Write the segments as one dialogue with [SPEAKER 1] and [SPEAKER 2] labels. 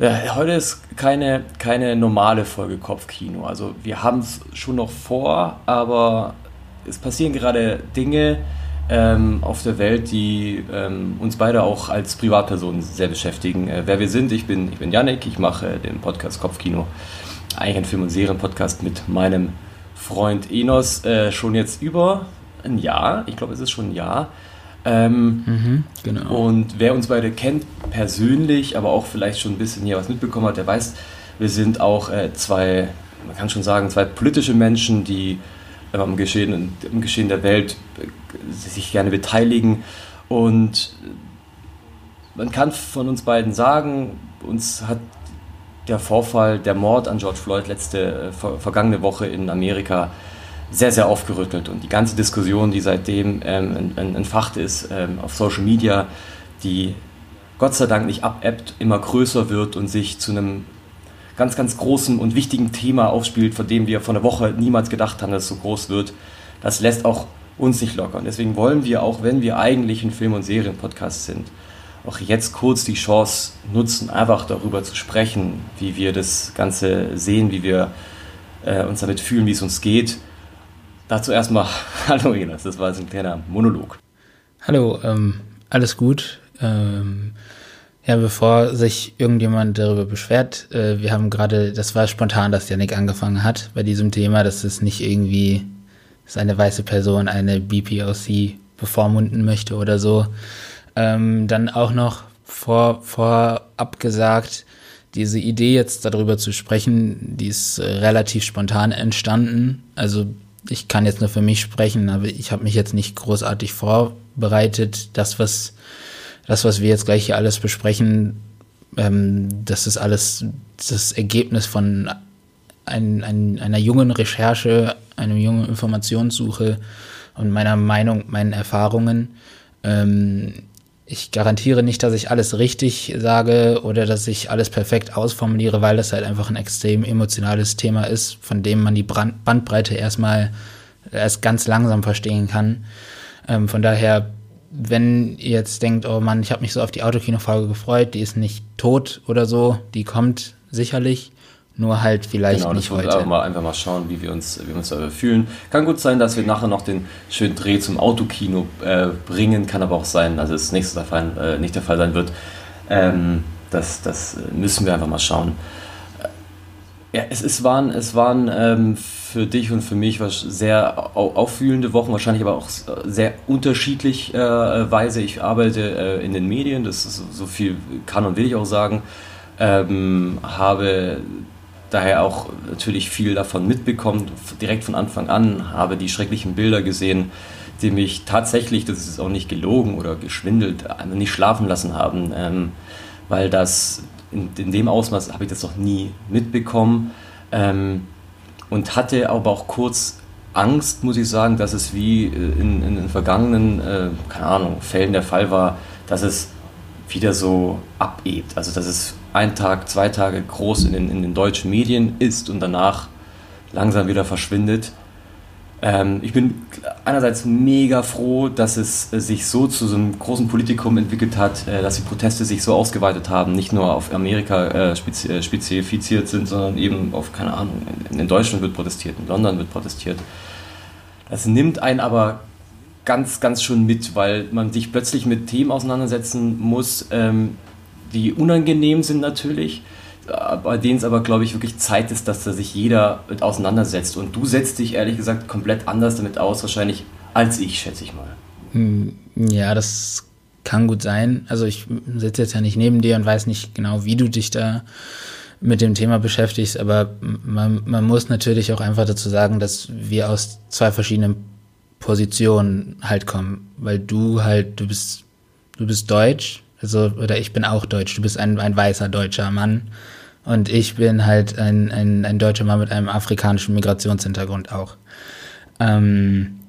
[SPEAKER 1] Ja, heute ist keine, keine normale Folge Kopfkino. Also wir haben es schon noch vor, aber es passieren gerade Dinge ähm, auf der Welt, die ähm, uns beide auch als Privatpersonen sehr beschäftigen. Äh, wer wir sind, ich bin, ich bin Yannick, ich mache äh, den Podcast Kopfkino. Eigentlich ein Film- und Serienpodcast mit meinem Freund Enos äh, schon jetzt über ein Jahr. Ich glaube, es ist schon ein Jahr. Ähm, mhm, genau. Und wer uns beide kennt, persönlich, aber auch vielleicht schon ein bisschen hier was mitbekommen hat, der weiß, wir sind auch äh, zwei, man kann schon sagen, zwei politische Menschen, die äh, am, Geschehen, am Geschehen der Welt äh, sich gerne beteiligen. Und man kann von uns beiden sagen, uns hat der Vorfall, der Mord an George Floyd letzte, äh, vergangene Woche in Amerika sehr, sehr aufgerüttelt. Und die ganze Diskussion, die seitdem ähm, entfacht ist ähm, auf Social Media, die Gott sei Dank nicht abebbt, immer größer wird und sich zu einem ganz, ganz großen und wichtigen Thema aufspielt, von dem wir vor einer Woche niemals gedacht haben, dass es so groß wird, das lässt auch uns nicht lockern. Deswegen wollen wir, auch wenn wir eigentlich ein Film- und Serienpodcast sind, auch jetzt kurz die Chance nutzen, einfach darüber zu sprechen, wie wir das Ganze sehen, wie wir äh, uns damit fühlen, wie es uns geht Dazu erstmal Hallo Elas, das war jetzt ein kleiner Monolog.
[SPEAKER 2] Hallo, ähm, alles gut. Ähm, ja, bevor sich irgendjemand darüber beschwert, äh, wir haben gerade, das war spontan, dass Janik angefangen hat bei diesem Thema, dass es nicht irgendwie, dass eine weiße Person eine BPOC bevormunden möchte oder so. Ähm, dann auch noch vor, vorab gesagt, diese Idee jetzt darüber zu sprechen, die ist relativ spontan entstanden. Also ich kann jetzt nur für mich sprechen, aber ich habe mich jetzt nicht großartig vorbereitet. Das, was, das, was wir jetzt gleich hier alles besprechen, ähm, das ist alles das Ergebnis von ein, ein, einer jungen Recherche, einer jungen Informationssuche und meiner Meinung, meinen Erfahrungen. Ähm, ich garantiere nicht, dass ich alles richtig sage oder dass ich alles perfekt ausformuliere, weil das halt einfach ein extrem emotionales Thema ist, von dem man die Brand Bandbreite erstmal erst ganz langsam verstehen kann. Ähm, von daher, wenn ihr jetzt denkt, oh Mann, ich habe mich so auf die Autokino-Folge gefreut, die ist nicht tot oder so, die kommt sicherlich. Nur halt vielleicht genau, nicht heute.
[SPEAKER 1] Einfach mal, einfach mal schauen, wie wir uns, wie wir uns fühlen. Kann gut sein, dass wir nachher noch den schönen Dreh zum Autokino äh, bringen. Kann aber auch sein, dass es nächstes der Fall, äh, nicht der Fall sein wird. Ähm, das, das müssen wir einfach mal schauen. Äh, ja, es, es waren, es waren ähm, für dich und für mich sehr auffühlende Wochen, wahrscheinlich aber auch sehr unterschiedlich äh, Weise. Ich arbeite äh, in den Medien, das ist so viel kann und will ich auch sagen. Ähm, habe daher auch natürlich viel davon mitbekommen, direkt von Anfang an, habe die schrecklichen Bilder gesehen, die mich tatsächlich, das ist auch nicht gelogen oder geschwindelt, nicht schlafen lassen haben, ähm, weil das in, in, dem Ausmaß habe ich das noch nie mitbekommen ähm, und hatte aber auch kurz Angst, muss ich sagen, dass es wie äh, in, in den vergangenen, äh, keine Ahnung, Fällen der Fall war, dass es wieder so abebt, also dass es ein Tag, zwei Tage groß in den, in den deutschen Medien ist und danach langsam wieder verschwindet. Ähm, ich bin einerseits mega froh, dass es sich so zu so einem großen Politikum entwickelt hat, äh, dass die Proteste sich so ausgeweitet haben, nicht nur auf Amerika äh, spezi äh, spezifiziert sind, sondern eben auf, keine Ahnung, in, in, Deutschland wird protestiert, in London wird protestiert. Das nimmt einen aber ganz, ganz schön mit, weil man sich plötzlich mit Themen auseinandersetzen muss, ähm, die unangenehm sind natürlich, bei denen es aber, glaube ich, wirklich Zeit ist, dass da sich jeder mit auseinandersetzt. Und du setzt dich ehrlich gesagt komplett anders damit aus, wahrscheinlich, als ich, schätze ich mal.
[SPEAKER 2] Hm, ja, das kann gut sein. Also ich sitze jetzt ja nicht neben dir und weiß nicht genau, wie du dich da mit dem Thema beschäftigst, aber man, man muss natürlich auch einfach dazu sagen, dass wir aus zwei verschiedenen Positionen halt kommen, weil du halt, du bist, du bist deutsch also, oder ich bin auch deutsch. Du bist ein, ein weißer deutscher Mann. Und ich bin halt ein, ein, ein deutscher Mann mit einem afrikanischen Migrationshintergrund auch. Ähm,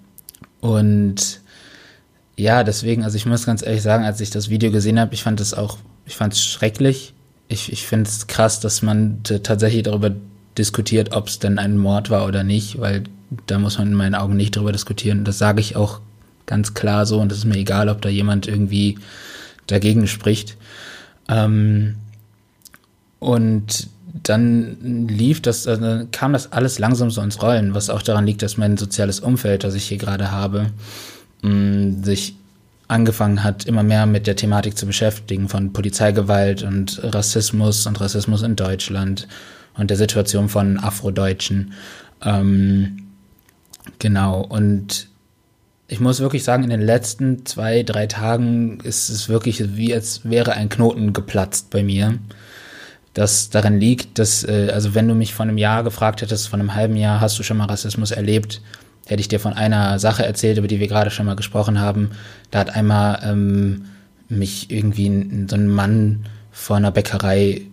[SPEAKER 2] und ja, deswegen, also ich muss ganz ehrlich sagen, als ich das Video gesehen habe, ich fand es auch, ich fand es schrecklich. Ich, ich finde es krass, dass man tatsächlich darüber diskutiert, ob es denn ein Mord war oder nicht, weil da muss man in meinen Augen nicht darüber diskutieren. Das sage ich auch ganz klar so und es ist mir egal, ob da jemand irgendwie dagegen spricht. Ähm, Und dann lief das, also kam das alles langsam so ins Rollen, was auch daran liegt, dass mein soziales Umfeld, das ich hier gerade habe, mh, sich angefangen hat, immer mehr mit der Thematik zu beschäftigen von Polizeigewalt und Rassismus und Rassismus in Deutschland und der Situation von Afrodeutschen. Ähm, genau, und ich muss wirklich sagen, in den letzten zwei, drei Tagen ist es wirklich wie als wäre ein Knoten geplatzt bei mir. Das daran liegt, dass, äh, also wenn du mich vor einem Jahr gefragt hättest, vor einem halben Jahr, hast du schon mal Rassismus erlebt, hätte ich dir von einer Sache erzählt, über die wir gerade schon mal gesprochen haben. Da hat einmal ähm, mich irgendwie so ein Mann vor einer Bäckerei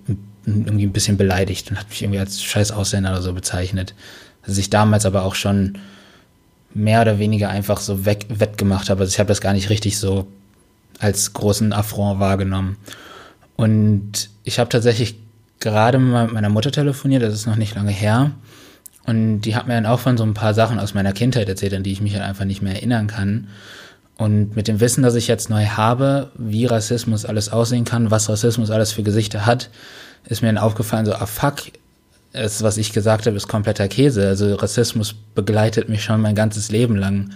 [SPEAKER 2] irgendwie ein bisschen beleidigt und hat mich irgendwie als scheiß Ausländer oder so bezeichnet. Dass ich damals aber auch schon mehr oder weniger einfach so weg, wettgemacht habe. Also ich habe das gar nicht richtig so als großen Affront wahrgenommen. Und ich habe tatsächlich gerade mal mit meiner Mutter telefoniert, das ist noch nicht lange her. Und die hat mir dann auch von so ein paar Sachen aus meiner Kindheit erzählt, an die ich mich halt einfach nicht mehr erinnern kann. Und mit dem Wissen, das ich jetzt neu habe, wie Rassismus alles aussehen kann, was Rassismus alles für Gesichter hat, ist mir dann aufgefallen, so, ah fuck, das, was ich gesagt habe, ist kompletter Käse. Also Rassismus begleitet mich schon mein ganzes Leben lang.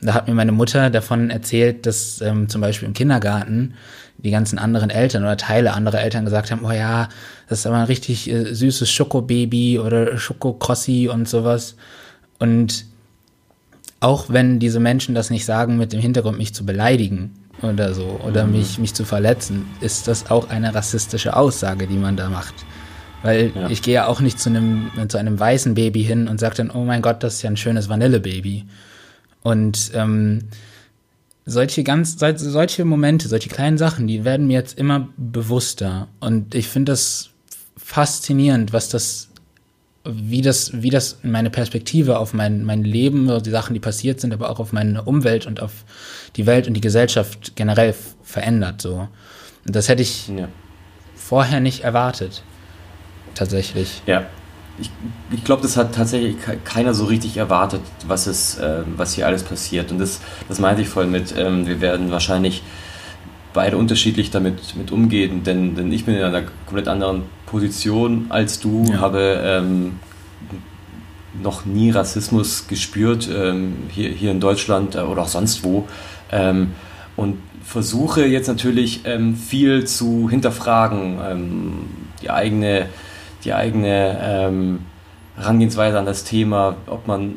[SPEAKER 2] Da hat mir meine Mutter davon erzählt, dass ähm, zum Beispiel im Kindergarten die ganzen anderen Eltern oder Teile anderer Eltern gesagt haben, oh ja, das ist aber ein richtig äh, süßes Schokobaby oder Schokokrossi und sowas. Und auch wenn diese Menschen das nicht sagen mit dem Hintergrund, mich zu beleidigen oder so, oder mhm. mich, mich zu verletzen, ist das auch eine rassistische Aussage, die man da macht. Weil ja. ich gehe ja auch nicht zu einem, zu einem weißen Baby hin und sage dann, oh mein Gott, das ist ja ein schönes Vanillebaby. Und ähm, solche ganz, solche Momente, solche kleinen Sachen, die werden mir jetzt immer bewusster. Und ich finde das faszinierend, was das, wie das, wie das meine Perspektive auf mein, mein Leben, die Sachen, die passiert sind, aber auch auf meine Umwelt und auf die Welt und die Gesellschaft generell verändert, so. Und das hätte ich ja. vorher nicht erwartet. Tatsächlich.
[SPEAKER 1] Ja, ich, ich glaube, das hat tatsächlich keiner so richtig erwartet, was, es, äh, was hier alles passiert. Und das, das meinte ich voll mit, ähm, wir werden wahrscheinlich beide unterschiedlich damit mit umgehen, denn, denn ich bin in einer komplett anderen Position als du, ja. habe ähm, noch nie Rassismus gespürt, ähm, hier, hier in Deutschland äh, oder auch sonst wo. Ähm, und versuche jetzt natürlich ähm, viel zu hinterfragen, ähm, die eigene die eigene ähm, Herangehensweise an das Thema, ob man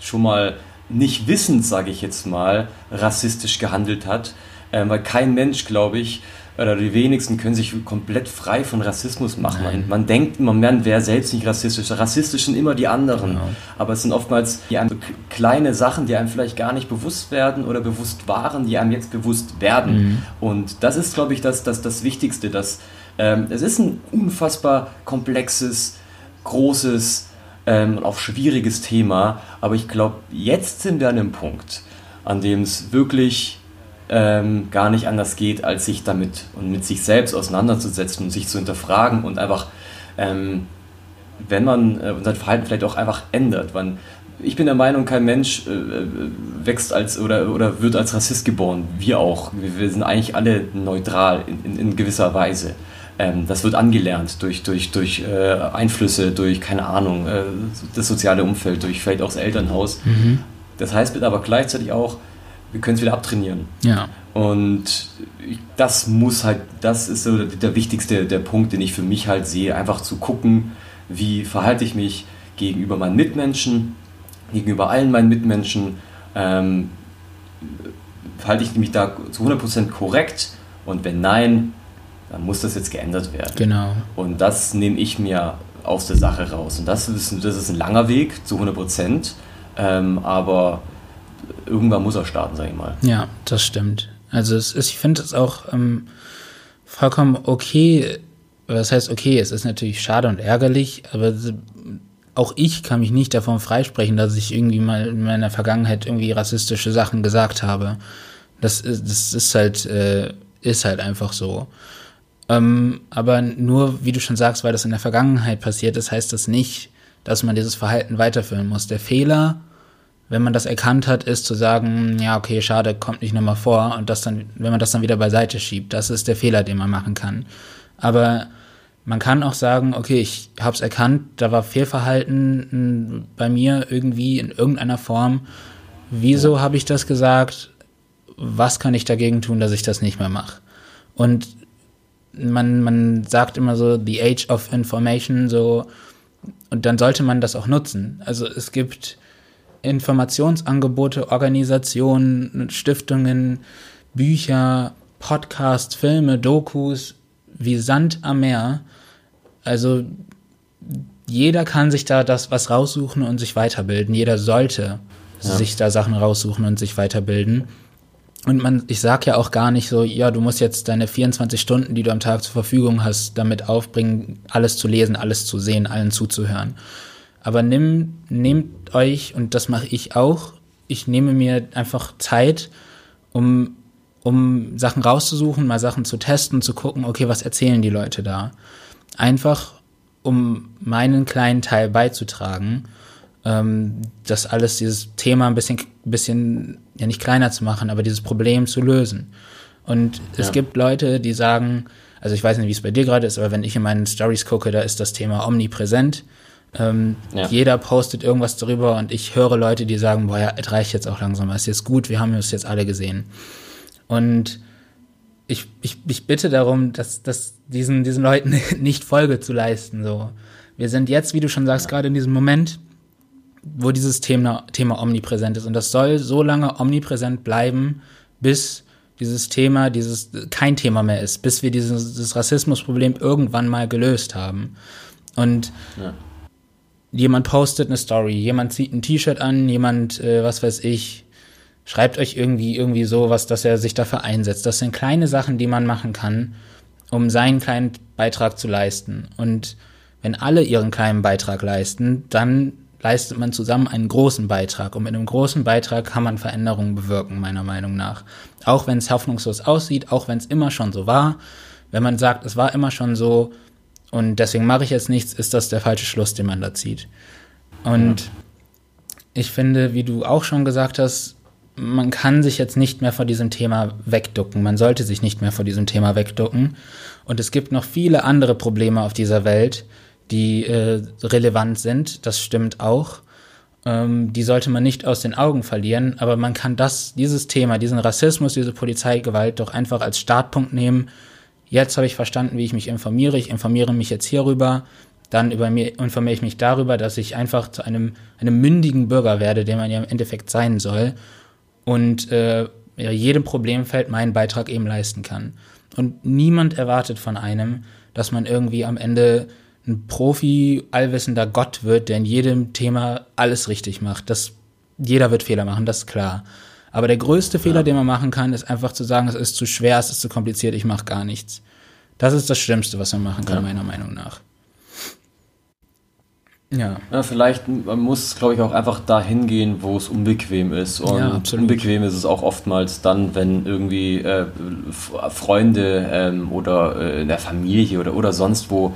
[SPEAKER 1] schon mal nicht wissend, sage ich jetzt mal, rassistisch gehandelt hat. Ähm, weil kein Mensch, glaube ich, oder die wenigsten können sich komplett frei von Rassismus machen. Man, man, denkt, man wäre selbst nicht rassistisch. Rassistisch sind immer die anderen. Genau. Aber es sind oftmals die einem kleine Sachen, die einem vielleicht gar nicht bewusst werden oder bewusst waren, die einem jetzt bewusst werden. Mhm. Und das ist, glaube ich, das, das, das Wichtigste, dass ähm, es ist ein unfassbar komplexes, großes ähm, und auch schwieriges Thema, aber ich glaube, jetzt sind wir an einem Punkt, an dem es wirklich ähm, gar nicht anders geht, als sich damit und mit sich selbst auseinanderzusetzen und sich zu hinterfragen und einfach, ähm, wenn man äh, sein Verhalten vielleicht auch einfach ändert. Man, ich bin der Meinung, kein Mensch äh, äh, wächst als oder, oder wird als Rassist geboren. Wir auch. Wir, wir sind eigentlich alle neutral in, in, in gewisser Weise. Ähm, das wird angelernt durch, durch, durch äh, Einflüsse, durch, keine Ahnung, äh, das soziale Umfeld, durch vielleicht auch das Elternhaus. Mhm. Das heißt aber gleichzeitig auch, wir können es wieder abtrainieren.
[SPEAKER 2] Ja.
[SPEAKER 1] Und das muss halt, das ist so der wichtigste der Punkt, den ich für mich halt sehe, einfach zu gucken, wie verhalte ich mich gegenüber meinen Mitmenschen, gegenüber allen meinen Mitmenschen, ähm, verhalte ich mich da zu 100% korrekt und wenn nein, muss das jetzt geändert werden.
[SPEAKER 2] Genau.
[SPEAKER 1] Und das nehme ich mir aus der Sache raus. Und das ist, das ist ein langer Weg zu 100 Prozent, ähm, aber irgendwann muss er starten, sage ich mal.
[SPEAKER 2] Ja, das stimmt. Also es ist, ich finde es auch ähm, vollkommen okay. Das heißt, okay, es ist natürlich schade und ärgerlich, aber auch ich kann mich nicht davon freisprechen, dass ich irgendwie mal in meiner Vergangenheit irgendwie rassistische Sachen gesagt habe. Das, das ist halt, äh, ist halt einfach so. Ähm, aber nur, wie du schon sagst, weil das in der Vergangenheit passiert ist, heißt das nicht, dass man dieses Verhalten weiterführen muss. Der Fehler, wenn man das erkannt hat, ist zu sagen, ja, okay, schade, kommt nicht nochmal vor und das dann, wenn man das dann wieder beiseite schiebt, das ist der Fehler, den man machen kann. Aber Man kann auch sagen, okay, ich habe es erkannt, da war Fehlverhalten bei mir irgendwie in irgendeiner Form. Wieso habe ich das gesagt? Was kann ich dagegen tun, dass ich das nicht mehr mache? Und man, man sagt immer so, the age of information, so, und dann sollte man das auch nutzen. Also es gibt Informationsangebote, Organisationen, Stiftungen, Bücher, Podcasts, Filme, Dokus, wie Sand am Meer. Also jeder kann sich da das was raussuchen und sich weiterbilden. Jeder sollte ja. sich da Sachen raussuchen und sich weiterbilden. Und man, ich sag ja auch gar nicht so, ja, du musst jetzt deine 24 Stunden, die du am Tag zur Verfügung hast, damit aufbringen, alles zu lesen, alles zu sehen, allen zuzuhören. Aber nimm, nehmt euch, und das mache ich auch, ich nehme mir einfach Zeit, um um Sachen rauszusuchen, mal Sachen zu testen, zu gucken, okay, was erzählen die Leute da? Einfach, um meinen kleinen Teil beizutragen, ähm, das alles, dieses Thema ein bisschen, bisschen, ja nicht kleiner zu machen, aber dieses Problem zu lösen. Und ja. es gibt Leute, die sagen, also ich weiß nicht, wie es bei dir gerade ist, aber wenn ich in meinen Stories gucke, da ist das Thema omnipräsent. Ähm, ja. Jeder postet irgendwas darüber und ich höre Leute, die sagen, boah, ja, es reicht jetzt auch langsam, es ist jetzt gut, wir haben es jetzt alle gesehen. Und ich, ich, ich bitte darum, dass, dass diesen, diesen Leuten nicht Folge zu leisten. So. Wir sind jetzt, wie du schon sagst, ja. gerade in diesem Moment, wo dieses Thema, Thema omnipräsent ist. Und das soll so lange omnipräsent bleiben, bis dieses Thema, dieses kein Thema mehr ist, bis wir dieses, dieses Rassismusproblem irgendwann mal gelöst haben. Und ja. jemand postet eine Story, jemand zieht ein T-Shirt an, jemand, äh, was weiß ich, schreibt euch irgendwie irgendwie sowas, dass er sich dafür einsetzt. Das sind kleine Sachen, die man machen kann, um seinen kleinen Beitrag zu leisten. Und wenn alle ihren kleinen Beitrag leisten, dann leistet man zusammen einen großen Beitrag. Und mit einem großen Beitrag kann man Veränderungen bewirken, meiner Meinung nach. Auch wenn es hoffnungslos aussieht, auch wenn es immer schon so war. Wenn man sagt, es war immer schon so und deswegen mache ich jetzt nichts, ist das der falsche Schluss, den man da zieht. Und ja. ich finde, wie du auch schon gesagt hast, man kann sich jetzt nicht mehr vor diesem Thema wegducken. Man sollte sich nicht mehr vor diesem Thema wegducken. Und es gibt noch viele andere Probleme auf dieser Welt, die äh, relevant sind. Das stimmt auch. Ähm, die sollte man nicht aus den Augen verlieren. Aber man kann das, dieses Thema, diesen Rassismus, diese Polizeigewalt doch einfach als Startpunkt nehmen. Jetzt habe ich verstanden, wie ich mich informiere. Ich informiere mich jetzt hierüber. Dann über mir, informiere ich mich darüber, dass ich einfach zu einem, einem mündigen Bürger werde, der man ja im Endeffekt sein soll und äh, ja, jedem Problemfeld meinen Beitrag eben leisten kann. Und niemand erwartet von einem, dass man irgendwie am Ende ein Profi, allwissender Gott wird, der in jedem Thema alles richtig macht. Das, jeder wird Fehler machen, das ist klar. Aber der größte Fehler, den man machen kann, ist einfach zu sagen, es ist zu schwer, es ist zu kompliziert, ich mache gar nichts. Das ist das Schlimmste, was man machen kann, ja. meiner Meinung nach.
[SPEAKER 1] Ja. ja. Vielleicht muss es, glaube ich, auch einfach dahin gehen, wo es unbequem ist. Und ja, unbequem ist es auch oftmals dann, wenn irgendwie äh, Freunde ähm, oder äh, in der Familie oder, oder sonst wo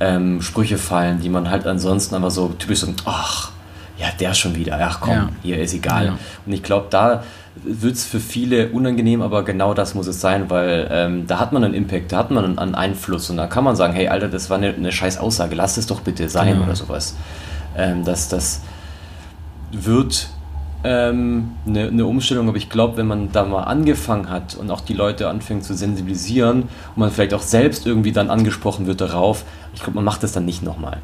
[SPEAKER 1] ähm, Sprüche fallen, die man halt ansonsten einfach so typisch so, ach, ja, der schon wieder, ach komm, ja. hier ist egal. Ja. Und ich glaube, da wird es für viele unangenehm, aber genau das muss es sein, weil ähm, da hat man einen Impact, da hat man einen, Einfluss und da kann man sagen, hey Alter, das war eine, eine scheiß Aussage, lass es doch bitte sein genau. oder sowas. Ähm, das, das wird ähm, eine, eine, Umstellung, aber ich glaube, wenn man da mal angefangen hat und auch die Leute anfangen zu sensibilisieren und man vielleicht auch selbst irgendwie dann angesprochen wird darauf, ich glaube, man macht das dann nicht nochmal.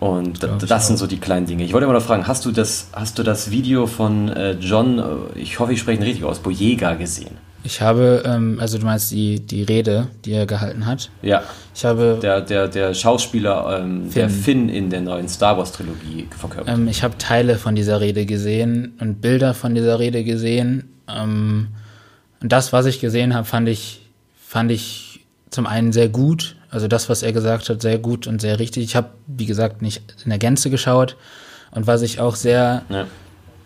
[SPEAKER 1] Und das, das sind so die kleinen Dinge. Ich wollte mal noch fragen, hast du das, hast du das Video von äh, John, äh, ich hoffe, ich spreche ihn richtig aus, Boyega gesehen?
[SPEAKER 2] Ich habe, ähm, also du meinst die, die Rede, die er gehalten hat?
[SPEAKER 1] Ja. Ich habe. Der, der, der Schauspieler, ähm, Finn. der Finn in der neuen Star Wars Trilogie verkörpert.
[SPEAKER 2] Ähm, ich habe Teile von dieser Rede gesehen und Bilder von dieser Rede gesehen. Ähm, und das, was ich gesehen habe, fand ich, fand ich zum einen sehr gut, also das, was er gesagt hat, sehr gut und sehr richtig. Ich habe, wie gesagt, nicht in der Gänze geschaut. Und was ich auch sehr, ja.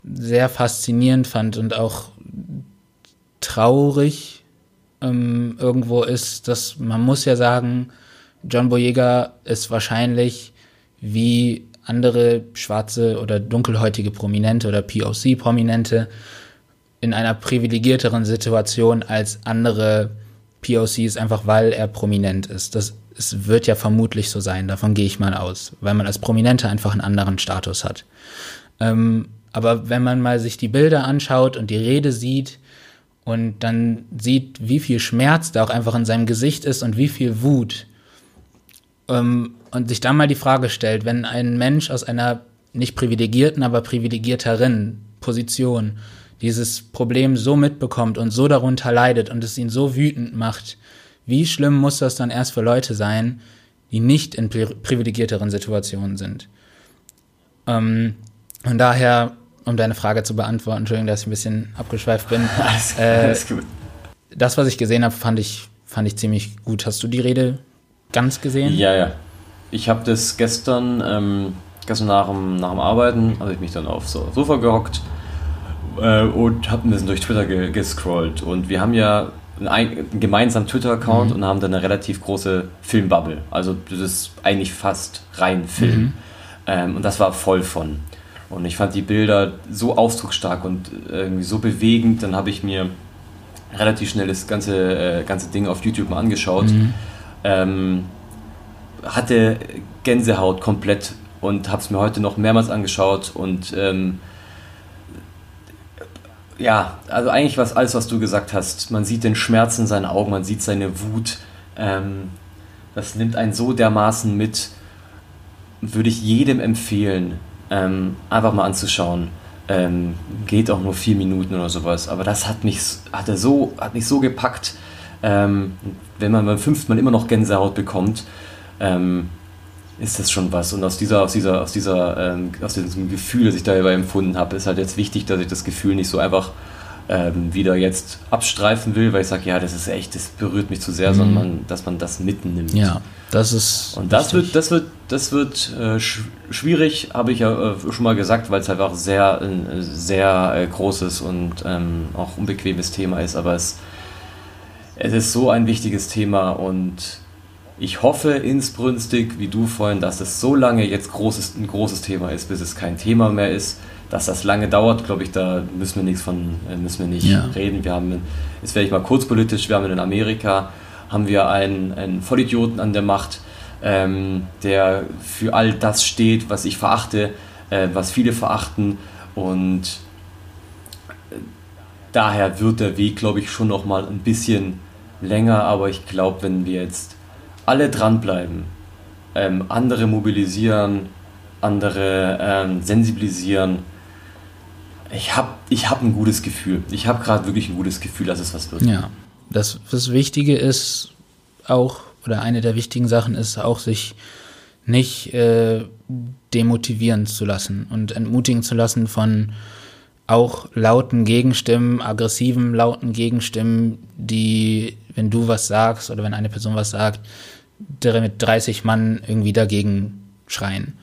[SPEAKER 2] sehr faszinierend fand und auch traurig ähm, irgendwo ist, dass man muss ja sagen, John Boyega ist wahrscheinlich wie andere schwarze oder dunkelhäutige Prominente oder POC-Prominente in einer privilegierteren Situation als andere POC ist einfach, weil er prominent ist. Das es wird ja vermutlich so sein, davon gehe ich mal aus, weil man als Prominenter einfach einen anderen Status hat. Ähm, aber wenn man mal sich die Bilder anschaut und die Rede sieht und dann sieht, wie viel Schmerz da auch einfach in seinem Gesicht ist und wie viel Wut, ähm, und sich dann mal die Frage stellt, wenn ein Mensch aus einer nicht privilegierten, aber privilegierteren Position dieses Problem so mitbekommt und so darunter leidet und es ihn so wütend macht, wie schlimm muss das dann erst für Leute sein, die nicht in privilegierteren Situationen sind? Ähm, und daher, um deine Frage zu beantworten, Entschuldigung, dass ich ein bisschen abgeschweift bin. alles, äh, alles gut. Das, was ich gesehen habe, fand ich, fand ich ziemlich gut. Hast du die Rede ganz gesehen?
[SPEAKER 1] Ja, ja. Ich habe das gestern, ähm, gestern nach dem, nach dem Arbeiten, habe ich mich dann aufs Sofa gehockt äh, und habe ein bisschen durch Twitter ge gescrollt. Und wir haben ja einen gemeinsamen Twitter-Account mhm. und haben dann eine relativ große Filmbubble. Also das ist eigentlich fast rein Film. Mhm. Ähm, und das war voll von. Und ich fand die Bilder so ausdrucksstark und irgendwie so bewegend. Dann habe ich mir relativ schnell das ganze, äh, ganze Ding auf YouTube mal angeschaut. Mhm. Ähm, hatte Gänsehaut komplett und habe es mir heute noch mehrmals angeschaut und ähm, ja, also eigentlich was alles, was du gesagt hast. Man sieht den Schmerz in seinen Augen, man sieht seine Wut. Ähm, das nimmt einen so dermaßen mit. Würde ich jedem empfehlen, ähm, einfach mal anzuschauen. Ähm, geht auch nur vier Minuten oder sowas. Aber das hat mich, hat er so, hat mich so gepackt. Ähm, wenn man beim fünften Mal immer noch Gänsehaut bekommt, ähm, ist das schon was. Und aus dieser, aus dieser, aus dieser, ähm, aus diesem Gefühl, das ich dabei empfunden habe, ist halt jetzt wichtig, dass ich das Gefühl nicht so einfach ähm, wieder jetzt abstreifen will, weil ich sage, ja, das ist echt, das berührt mich zu sehr, mhm. sondern dass man das mitnimmt.
[SPEAKER 2] Ja, das ist.
[SPEAKER 1] Und das wichtig. wird, das wird, das wird äh, sch schwierig, habe ich ja äh, schon mal gesagt, weil es halt auch sehr, ein sehr äh, großes und ähm, auch unbequemes Thema ist, aber es, es ist so ein wichtiges Thema und ich hoffe insbrünstig, wie du vorhin, dass es so lange jetzt großes, ein großes Thema ist, bis es kein Thema mehr ist. Dass das lange dauert, glaube ich, da müssen wir nichts von, äh, müssen wir nicht ja. reden. Wir haben, jetzt werde ich mal kurz politisch, wir haben in Amerika, haben wir einen, einen Vollidioten an der Macht, ähm, der für all das steht, was ich verachte, äh, was viele verachten und äh, daher wird der Weg, glaube ich, schon noch mal ein bisschen länger, aber ich glaube, wenn wir jetzt alle dranbleiben, ähm, andere mobilisieren, andere ähm, sensibilisieren. Ich habe ich hab ein gutes Gefühl. Ich habe gerade wirklich ein gutes Gefühl, dass es was wird.
[SPEAKER 2] Ja, das, das Wichtige ist auch, oder eine der wichtigen Sachen ist auch, sich nicht äh, demotivieren zu lassen und entmutigen zu lassen von auch lauten Gegenstimmen, aggressiven lauten Gegenstimmen, die, wenn du was sagst oder wenn eine Person was sagt, mit 30 Mann irgendwie dagegen schreien.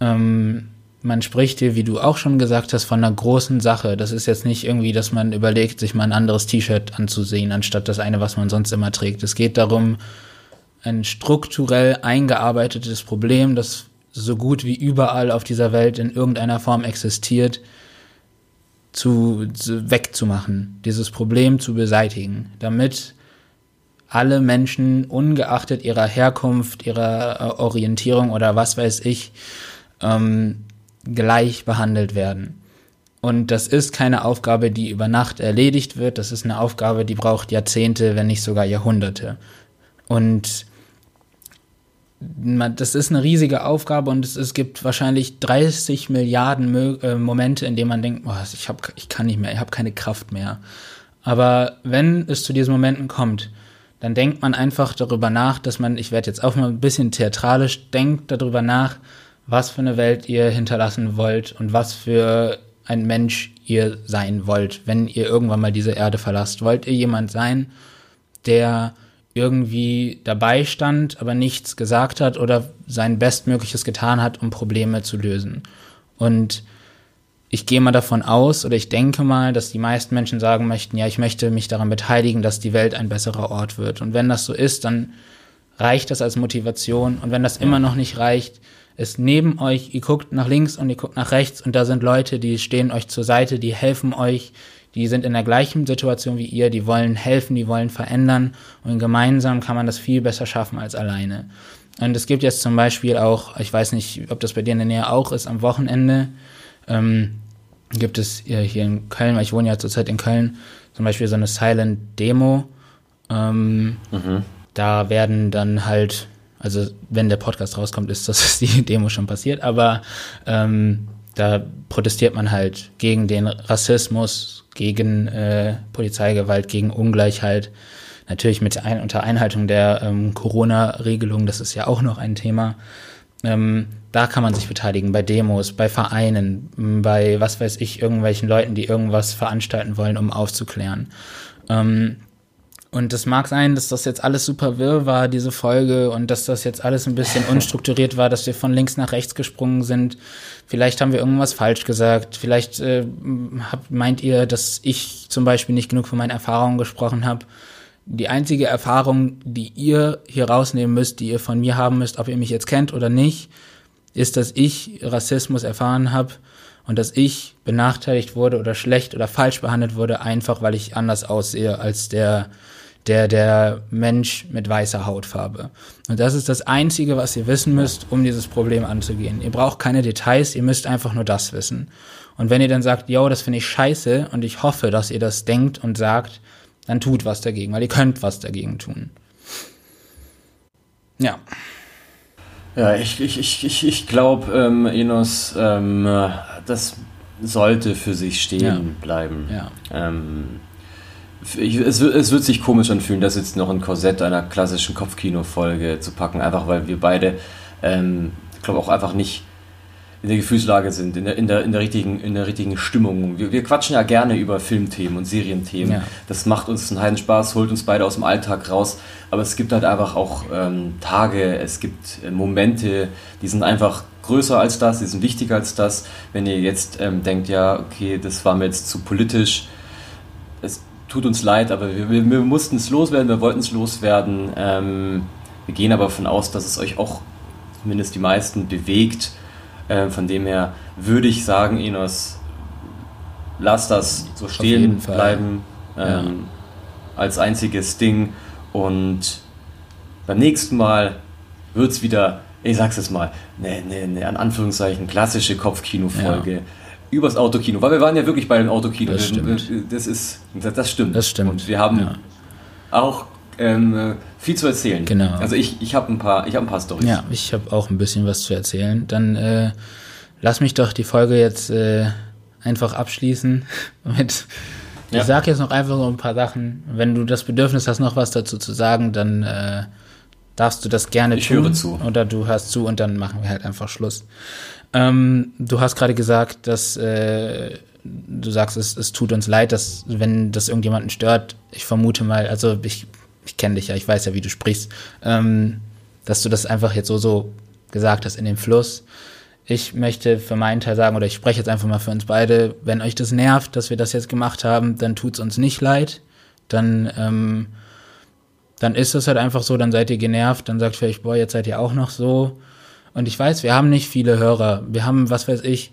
[SPEAKER 2] Ähm, man spricht hier, wie du auch schon gesagt hast, von einer großen Sache. Das ist jetzt nicht irgendwie, dass man überlegt, sich mal ein anderes T-Shirt anzusehen, anstatt das eine, was man sonst immer trägt. Es geht darum, ein strukturell eingearbeitetes Problem, das so gut wie überall auf dieser Welt in irgendeiner Form existiert, zu, zu wegzumachen, dieses Problem zu beseitigen, damit alle Menschen, ungeachtet ihrer Herkunft, ihrer äh, Orientierung oder was weiß ich, ähm, gleich behandelt werden. Und das ist keine Aufgabe, die über Nacht erledigt wird. Das ist eine Aufgabe, die braucht Jahrzehnte, wenn nicht sogar Jahrhunderte. Und das ist eine riesige Aufgabe und es, es gibt wahrscheinlich 30 Milliarden Mö äh, Momente, in denen man denkt, oh, ich, hab, ich kann nicht mehr, ich habe keine Kraft mehr. Aber wenn es zu diesen Momenten kommt, dann denkt man einfach darüber nach, dass man, ich werde jetzt auch mal ein bisschen theatralisch, denkt darüber nach, was für eine Welt ihr hinterlassen wollt und was für ein Mensch ihr sein wollt, wenn ihr irgendwann mal diese Erde verlasst. Wollt ihr jemand sein, der irgendwie dabei stand, aber nichts gesagt hat oder sein Bestmögliches getan hat, um Probleme zu lösen? Und ich gehe mal davon aus oder ich denke mal, dass die meisten Menschen sagen möchten, ja, ich möchte mich daran beteiligen, dass die Welt ein besserer Ort wird. Und wenn das so ist, dann reicht das als Motivation. Und wenn das immer noch nicht reicht, ist neben euch, ihr guckt nach links und ihr guckt nach rechts und da sind Leute, die stehen euch zur Seite, die helfen euch, die sind in der gleichen Situation wie ihr, die wollen helfen, die wollen verändern und gemeinsam kann man das viel besser schaffen als alleine. Und es gibt jetzt zum Beispiel auch, ich weiß nicht, ob das bei dir in der Nähe auch ist, am Wochenende ähm, gibt es hier in Köln, weil ich wohne ja zurzeit in Köln, zum Beispiel so eine Silent Demo. Ähm, mhm. Da werden dann halt, also wenn der Podcast rauskommt, ist das die Demo schon passiert, aber ähm, da protestiert man halt gegen den Rassismus, gegen äh, Polizeigewalt, gegen Ungleichheit. Natürlich mit ein, unter Einhaltung der ähm, Corona-Regelung, das ist ja auch noch ein Thema. Ähm, da kann man sich beteiligen, bei Demos, bei Vereinen, bei was weiß ich, irgendwelchen Leuten, die irgendwas veranstalten wollen, um aufzuklären. Ähm, und es mag sein, dass das jetzt alles super wirr war, diese Folge, und dass das jetzt alles ein bisschen unstrukturiert war, dass wir von links nach rechts gesprungen sind. Vielleicht haben wir irgendwas falsch gesagt. Vielleicht äh, hab, meint ihr, dass ich zum Beispiel nicht genug von meinen Erfahrungen gesprochen habe. Die einzige Erfahrung, die ihr hier rausnehmen müsst, die ihr von mir haben müsst, ob ihr mich jetzt kennt oder nicht, ist, dass ich Rassismus erfahren habe und dass ich benachteiligt wurde oder schlecht oder falsch behandelt wurde, einfach weil ich anders aussehe als der der, der Mensch mit weißer Hautfarbe. Und das ist das Einzige, was ihr wissen müsst, um dieses Problem anzugehen. Ihr braucht keine Details, ihr müsst einfach nur das wissen. Und wenn ihr dann sagt, yo, das finde ich scheiße und ich hoffe, dass ihr das denkt und sagt, dann tut was dagegen, weil ihr könnt was dagegen tun. Ja.
[SPEAKER 1] Ja, ich, ich, ich, ich, ich glaube, ähm, Enos, ähm, das sollte für sich stehen ja. bleiben. Ja. Ähm, ich, es, es, wird sich komisch anfühlen, das jetzt noch ein Korsett einer klassischen Kopfkino-Folge zu packen, einfach weil wir beide, ähm, ich glaube auch einfach nicht in der Gefühlslage sind, in der, in der, in der, richtigen, in der richtigen Stimmung. Wir, wir quatschen ja gerne über Filmthemen und Serienthemen. Ja. Das macht uns einen heiden Spaß, holt uns beide aus dem Alltag raus. Aber es gibt halt einfach auch ähm, Tage, es gibt äh, Momente, die sind einfach größer als das, die sind wichtiger als das. Wenn ihr jetzt ähm, denkt, ja, okay, das war mir jetzt zu politisch, tut uns leid, aber wir, wir, wir mussten es loswerden, wir wollten es loswerden. Ähm, wir gehen aber davon aus, dass es euch auch zumindest die meisten bewegt. Äh, von dem her würde ich sagen, Enos, lass das so stehen bleiben ähm, ja. als einziges Ding und beim nächsten Mal wird es wieder, ich sag's jetzt mal, eine, eine, eine an Anführungszeichen klassische Kopfkino-Folge. Ja übers Autokino, weil wir waren ja wirklich bei den Autokino.
[SPEAKER 2] Das stimmt.
[SPEAKER 1] Das ist, das stimmt.
[SPEAKER 2] Das stimmt.
[SPEAKER 1] Und wir haben ja. auch ähm, viel zu erzählen.
[SPEAKER 2] Genau.
[SPEAKER 1] Also ich, ich habe ein paar, ich habe ein paar Storys.
[SPEAKER 2] Ja, ich habe auch ein bisschen was zu erzählen. Dann äh, lass mich doch die Folge jetzt äh, einfach abschließen mit. Ich ja. sag jetzt noch einfach so ein paar Sachen. Wenn du das Bedürfnis hast, noch was dazu zu sagen, dann äh, darfst du das gerne
[SPEAKER 1] ich tun. Ich höre zu.
[SPEAKER 2] Oder du hörst zu und dann machen wir halt einfach Schluss. Ähm, du hast gerade gesagt, dass äh, du sagst, es, es tut uns leid, dass wenn das irgendjemanden stört, ich vermute mal, also ich, ich kenne dich ja, ich weiß ja, wie du sprichst, ähm, dass du das einfach jetzt so so gesagt hast in dem Fluss. Ich möchte für meinen Teil sagen, oder ich spreche jetzt einfach mal für uns beide, wenn euch das nervt, dass wir das jetzt gemacht haben, dann tut es uns nicht leid. Dann, ähm, dann ist es halt einfach so, dann seid ihr genervt, dann sagt vielleicht, boah, jetzt seid ihr auch noch so. Und ich weiß, wir haben nicht viele Hörer. Wir haben, was weiß ich,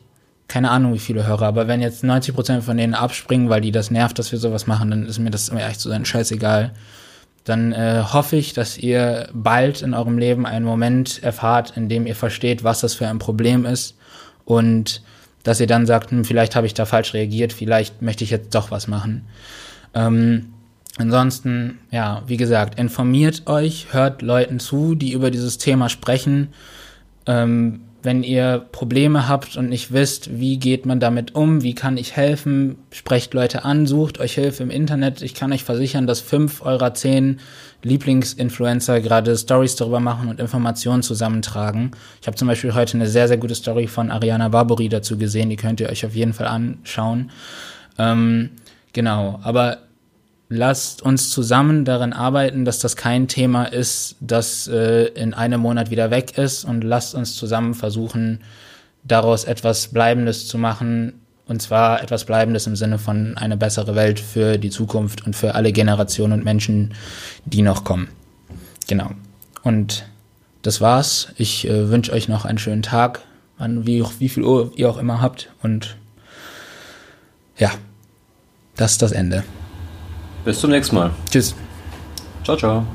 [SPEAKER 2] keine Ahnung, wie viele Hörer. Aber wenn jetzt 90 Prozent von denen abspringen, weil die das nervt, dass wir sowas machen, dann ist mir das immer echt so sein scheißegal. Dann äh, hoffe ich, dass ihr bald in eurem Leben einen Moment erfahrt, in dem ihr versteht, was das für ein Problem ist und dass ihr dann sagt, hm, vielleicht habe ich da falsch reagiert, vielleicht möchte ich jetzt doch was machen. Ähm, ansonsten, ja, wie gesagt, informiert euch, hört Leuten zu, die über dieses Thema sprechen ähm, wenn ihr Probleme habt und nicht wisst, wie geht man damit um, wie kann ich helfen, sprecht Leute an, sucht euch Hilfe im Internet. Ich kann euch versichern, dass fünf eurer zehn Lieblingsinfluencer gerade Stories darüber machen und Informationen zusammentragen. Ich habe zum Beispiel heute eine sehr, sehr gute Story von Ariana Barbori dazu gesehen, die könnt ihr euch auf jeden Fall anschauen. Ähm, genau, aber lasst uns zusammen daran arbeiten, dass das kein Thema ist, das äh, in einem Monat wieder weg ist und lasst uns zusammen versuchen, daraus etwas Bleibendes zu machen, und zwar etwas Bleibendes im Sinne von eine bessere Welt für die Zukunft und für alle Generationen und Menschen, die noch kommen. Genau. Und das war's. Ich äh, wünsche euch noch einen schönen Tag, wann, wie, wie viel Uhr ihr auch immer habt. Und ja, Das ist das Ende.
[SPEAKER 1] Bis zum nächsten Mal.
[SPEAKER 2] Tschüss.
[SPEAKER 1] Ciao, ciao.